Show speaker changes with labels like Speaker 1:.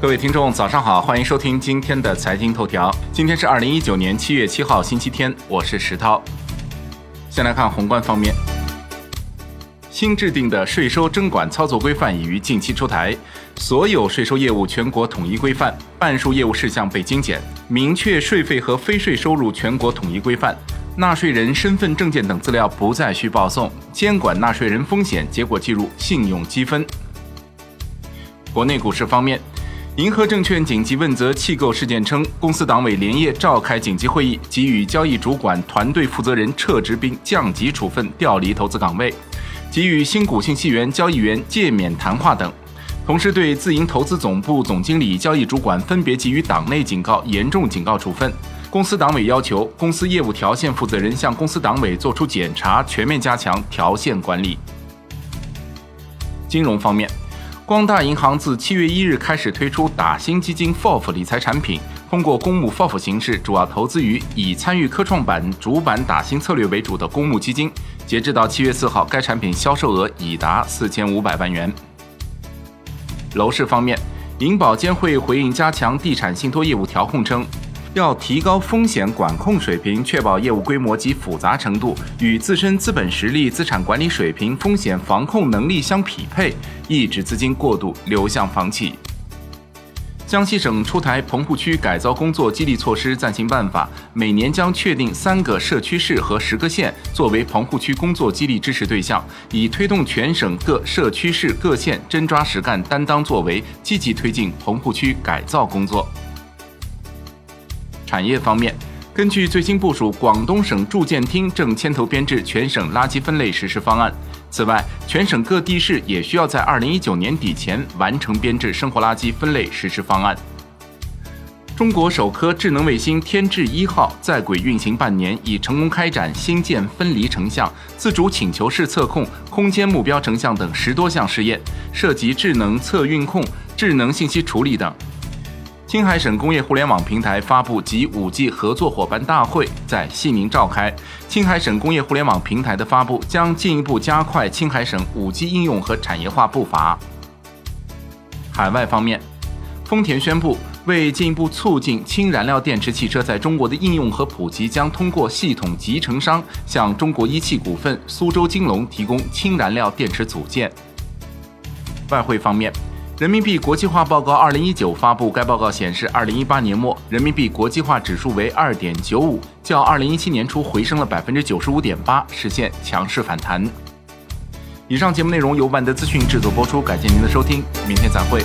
Speaker 1: 各位听众，早上好，欢迎收听今天的财经头条。今天是二零一九年七月七号，星期天，我是石涛。先来看宏观方面，新制定的税收征管操作规范已于近期出台，所有税收业务全国统一规范，半数业务事项被精简，明确税费和非税收入全国统一规范，纳税人身份证件等资料不再需报送，监管纳税人风险，结果计入信用积分。国内股市方面。银河证券紧急问责弃购事件称，公司党委连夜召开紧急会议，给予交易主管团队负责人撤职并降级处分，调离投资岗位，给予新股信息源交易员诫勉谈话等。同时，对自营投资总部总经理、交易主管分别给予党内警告、严重警告处分。公司党委要求公司业务条线负责人向公司党委作出检查，全面加强条线管理。金融方面。光大银行自七月一日开始推出打新基金 FOF 理财产品，通过公募 FOF 形式，主要投资于以参与科创板主板打新策略为主的公募基金。截至到七月四号，该产品销售额已达四千五百万元。楼市方面，银保监会回应加强地产信托业务调控称。要提高风险管控水平，确保业务规模及复杂程度与自身资本实力、资产管理水平、风险防控能力相匹配，抑制资金过度流向房企。江西省出台棚户区改造工作激励措施暂行办法，每年将确定三个社区市和十个县作为棚户区工作激励支持对象，以推动全省各社区市各县真抓实干、担当作为，积极推进棚户区改造工作。产业方面，根据最新部署，广东省住建厅正牵头编制全省垃圾分类实施方案。此外，全省各地市也需要在二零一九年底前完成编制生活垃圾分类实施方案。中国首颗智能卫星天智一号在轨运行半年，已成功开展星舰分离成像、自主请求式测控、空间目标成像等十多项试验，涉及智能测运控、智能信息处理等。青海省工业互联网平台发布及 5G 合作伙伴大会在西宁召开。青海省工业互联网平台的发布将进一步加快青海省 5G 应用和产业化步伐。海外方面，丰田宣布，为进一步促进氢燃料电池汽车在中国的应用和普及，将通过系统集成商向中国一汽股份、苏州金龙提供氢燃料电池组件。外汇方面。人民币国际化报告二零一九发布，该报告显示，二零一八年末人民币国际化指数为二点九五，较二零一七年初回升了百分之九十五点八，实现强势反弹。以上节目内容由万德资讯制作播出，感谢您的收听，明天再会。